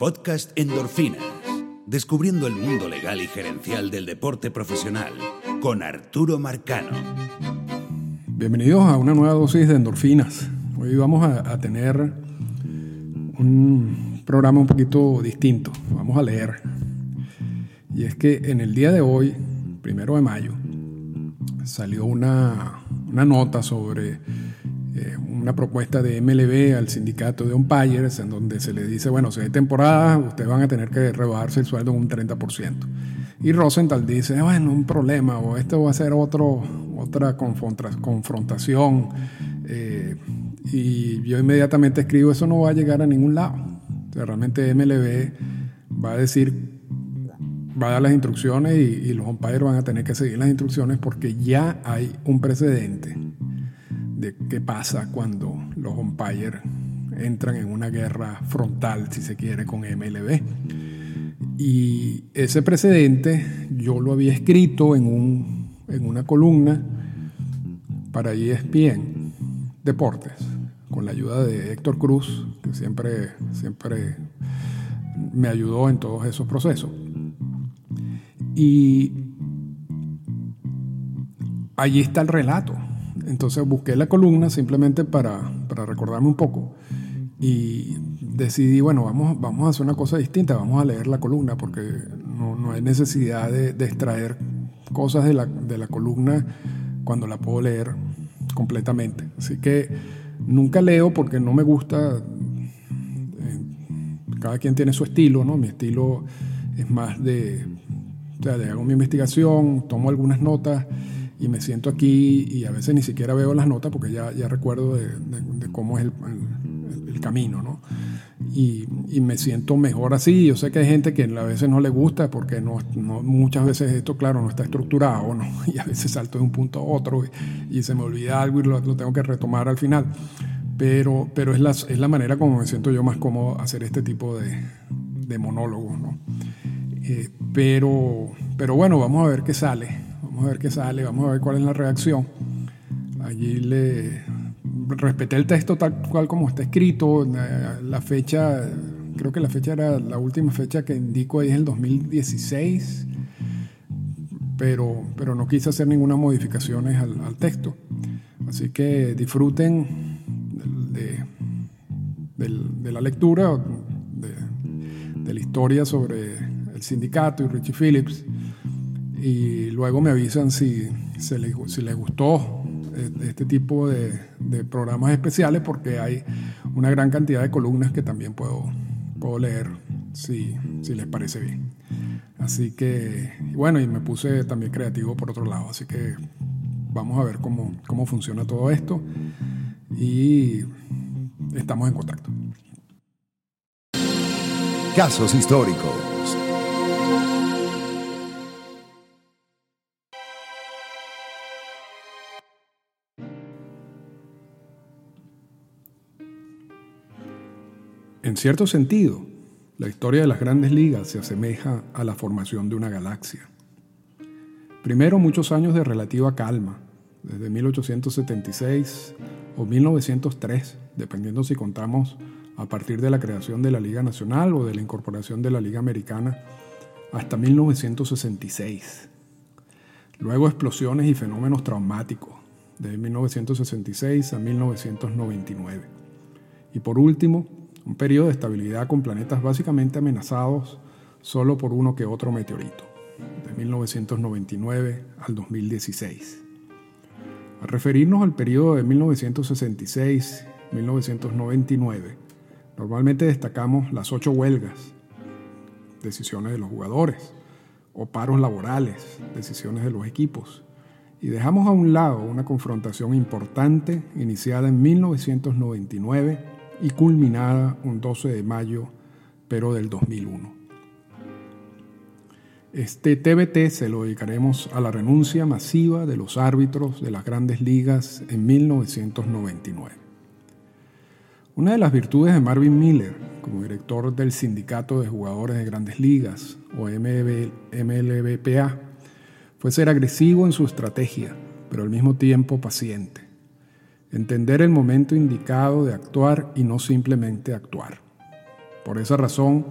Podcast Endorfinas. Descubriendo el mundo legal y gerencial del deporte profesional con Arturo Marcano. Bienvenidos a una nueva dosis de endorfinas. Hoy vamos a, tener un programa un poquito distinto. Vamos a leer. Y es que en el día de hoy, primero de mayo, salió una, una nota sobre eh, una propuesta de MLB al sindicato de umpires en donde se le dice, bueno, si hay temporada, ustedes van a tener que rebajarse el sueldo en un 30%. Y Rosenthal dice, bueno, un problema, o esto va a ser otro, otra confrontación. Eh, y yo inmediatamente escribo, eso no va a llegar a ningún lado. realmente MLB va a decir va a dar las instrucciones y, y, los umpires van a tener que seguir las instrucciones porque ya hay un precedente de qué pasa cuando los umpires entran en una guerra frontal, si se quiere, con MLB. Y ese precedente yo lo había escrito en, un, en una columna para ESPN Deportes, con la ayuda de Héctor Cruz, que siempre, siempre me ayudó en todos esos procesos. Y allí está el relato. Entonces busqué la columna simplemente para, para recordarme un poco y decidí, bueno, vamos, vamos a hacer una cosa distinta, vamos a leer la columna porque no, no hay necesidad de, extraer cosas de la, de la columna cuando la puedo leer completamente. Así que nunca leo porque no me gusta, eh, cada quien tiene su estilo, ¿no? Mi estilo es más de, o sea, de hago mi investigación, tomo algunas notas y me siento aquí y a veces ni siquiera veo las notas porque ya, ya recuerdo de, de, cómo es el, el, el camino, ¿no? Y, y, me siento mejor así. Yo sé que hay gente que a veces no le gusta porque no, no, muchas veces esto, claro, no está estructurado, ¿no? Y a veces salto de un punto a otro y, y se me olvida algo y lo, lo, tengo que retomar al final. Pero, pero es, la, es la manera como me siento yo más cómodo hacer este tipo de, de monólogos, ¿no? Eh, pero, pero bueno, vamos a ver qué sale A ver qué sale, vamos a ver cuál es la reacción. Allí le respeté el texto tal cual como está escrito. La fecha, creo que la fecha era la última fecha que indico ahí es el 2016, pero, pero no quise hacer ninguna modificaciones al, texto. Así que disfruten de, la lectura, de la historia sobre el sindicato y Richie Phillips y luego me avisan si, si, les, si les gustó eh, este tipo de, de, programas especiales porque hay una gran cantidad de columnas que también puedo, puedo leer si, si les parece bien. Así que, bueno, y me puse también creativo por otro lado, así que vamos a ver cómo, cómo funciona todo esto y estamos en contacto. Casos históricos. En cierto sentido, la historia de las grandes ligas se asemeja a la formación de una galaxia. Primero muchos años de relativa calma, desde 1876 o 1903, dependiendo si contamos a partir de la creación de la Liga Nacional o de la incorporación de la Liga Americana, hasta 1966. Luego explosiones y fenómenos traumáticos, de 1966 a 1999. Y por último, un periodo de estabilidad con planetas básicamente amenazados solo por uno que otro meteorito, de 1999 al 2016. Al referirnos al periodo de 1966-1999, normalmente destacamos las ocho huelgas, decisiones de los jugadores, o paros laborales, decisiones de los equipos, y dejamos a un lado una confrontación importante iniciada en 1999 y culminada un 12 de mayo, pero del 2001. Este TBT se lo dedicaremos a la renuncia masiva de los árbitros de las grandes ligas en 1999. Una de las virtudes de Marvin Miller como director del Sindicato de Jugadores de Grandes Ligas, o MLB, MLBPA, fue ser agresivo en su estrategia, pero al mismo tiempo paciente entender el momento indicado de actuar y no simplemente actuar. Por esa razón,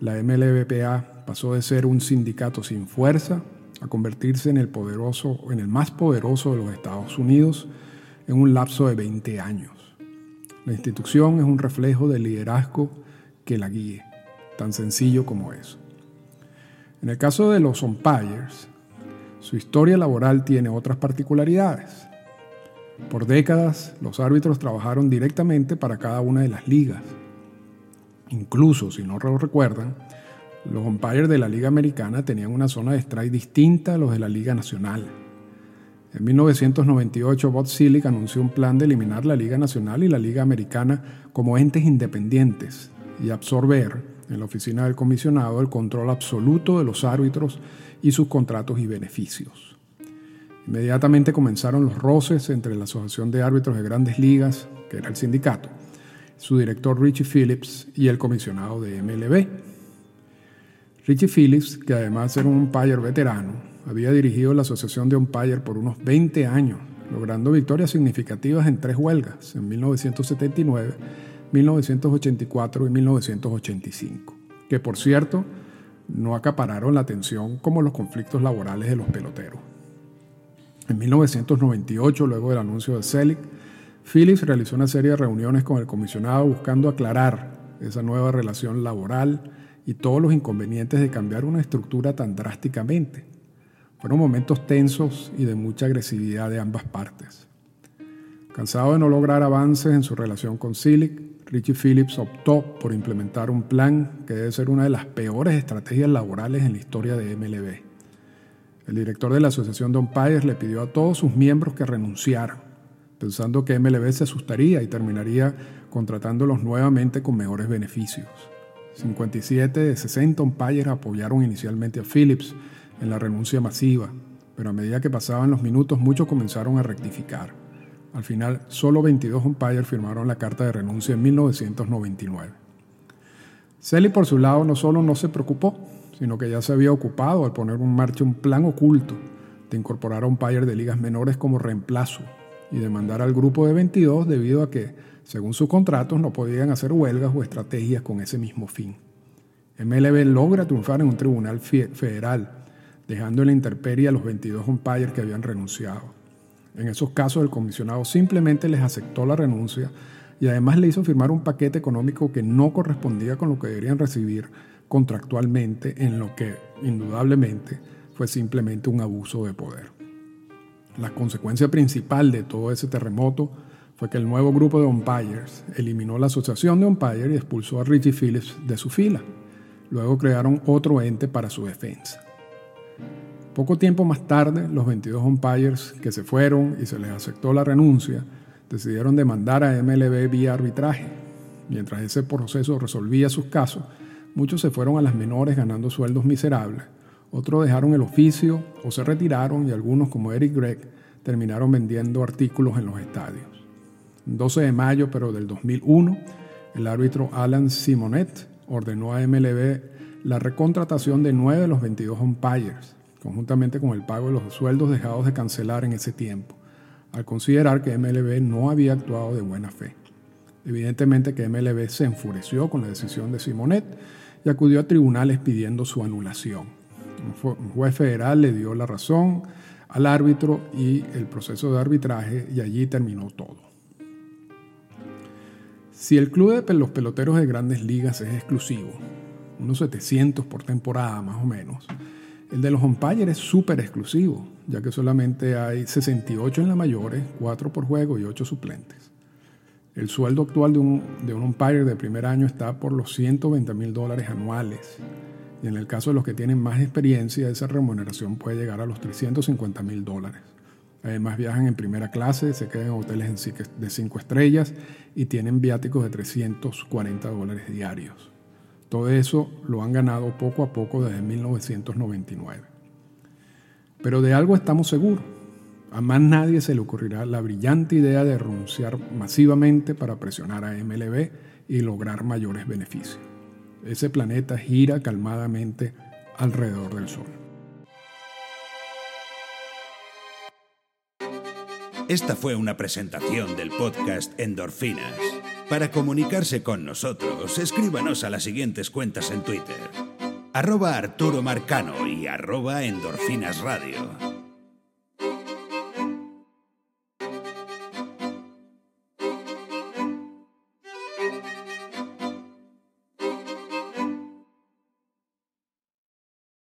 la MLBPA pasó de ser un sindicato sin fuerza a convertirse en el, poderoso, en el más poderoso de los Estados Unidos en un lapso de 20 años. La institución es un reflejo del liderazgo que la guíe, tan sencillo como eso. En el caso de los umpires, su historia laboral tiene otras particularidades. Por décadas, los árbitros trabajaron directamente para cada una de las ligas. Incluso, si no lo recuerdan, los umpires de la Liga Americana tenían una zona de strike distinta a los de la Liga Nacional. En 1998, Bob Silic anunció un plan de eliminar la Liga Nacional y la Liga Americana como entes independientes y absorber en la oficina del comisionado el control absoluto de los árbitros y sus contratos y beneficios. Inmediatamente comenzaron los roces entre la Asociación de Árbitros de Grandes Ligas, que era el sindicato, su director Richie Phillips y el comisionado de MLB. Richie Phillips, que además era un umpire veterano, había dirigido la Asociación de Umpire por unos 20 años, logrando victorias significativas en tres huelgas, en 1979, 1984 y 1985, que por cierto no acapararon la atención como los conflictos laborales de los peloteros. En 1998, luego del anuncio de Selig, Phillips realizó una serie de reuniones con el comisionado buscando aclarar esa nueva relación laboral y todos los inconvenientes de cambiar una estructura tan drásticamente. Fueron momentos tensos y de mucha agresividad de ambas partes. Cansado de no lograr avances en su relación con Silic, Richie Phillips optó por implementar un plan que debe ser una de las peores estrategias laborales en la historia de MLB. El director de la Asociación de Umpires le pidió a todos sus miembros que renunciaran, pensando que MLB se asustaría y terminaría contratándolos nuevamente con mejores beneficios. 57 de 60 umpires apoyaron inicialmente a Phillips en la renuncia masiva, pero a medida que pasaban los minutos muchos comenzaron a rectificar. Al final, solo 22 umpires firmaron la carta de renuncia en 1999. Selly, por su lado, no solo no se preocupó, sino que ya se había ocupado al poner en marcha un plan oculto de incorporar a umpires de ligas menores como reemplazo y demandar al grupo de 22 debido a que, según sus contratos, no podían hacer huelgas o estrategias con ese mismo fin. MLB logra triunfar en un tribunal federal, dejando en la intemperie a los 22 umpires que habían renunciado. En esos casos el comisionado simplemente les aceptó la renuncia y además le hizo firmar un paquete económico que no correspondía con lo que deberían recibir contractualmente, en lo que indudablemente fue simplemente un abuso de poder. La consecuencia principal de todo ese terremoto fue que el nuevo grupo de umpires eliminó la asociación de umpires y expulsó a Richie Phillips de su fila. Luego crearon otro ente para su defensa. Poco tiempo más tarde, los 22 umpires que se fueron y se les aceptó la renuncia, decidieron demandar a MLB vía arbitraje. Mientras ese proceso resolvía sus casos, muchos se fueron a las menores ganando sueldos miserables, otros dejaron el oficio o se retiraron y algunos, como Eric Gregg, terminaron vendiendo artículos en los estadios. El 12 de mayo, pero del 2001, el árbitro Alan Simonet ordenó a MLB la recontratación de nueve de los 22 umpires conjuntamente con el pago de los sueldos dejados de cancelar en ese tiempo, al considerar que MLB no había actuado de buena fe. Evidentemente que MLB se enfureció con la decisión de Simonet y acudió a tribunales pidiendo su anulación. Un juez federal le dio la razón al árbitro y el proceso de arbitraje y allí terminó todo. Si el club de los peloteros de grandes ligas es exclusivo, unos 700 por temporada más o menos, el de los umpires es súper exclusivo, ya que solamente hay 68 en la mayores, 4 por juego y 8 suplentes. El sueldo actual de un, de un umpire de primer año está por los 120 mil dólares anuales. Y en el caso de los que tienen más experiencia, esa remuneración puede llegar a los 350 mil dólares. Además viajan en primera clase, se quedan en hoteles de 5 estrellas y tienen viáticos de 340 dólares diarios. Todo eso lo han ganado poco a poco desde 1999. Pero de algo estamos seguros. A más nadie se le ocurrirá la brillante idea de renunciar masivamente para presionar a MLB y lograr mayores beneficios. Ese planeta gira calmadamente alrededor del Sol. Esta fue una presentación del podcast Endorfinas. Para comunicarse con nosotros, escríbanos a las siguientes cuentas en Twitter. Arroba Arturo Marcano y arroba Endorfinas Radio.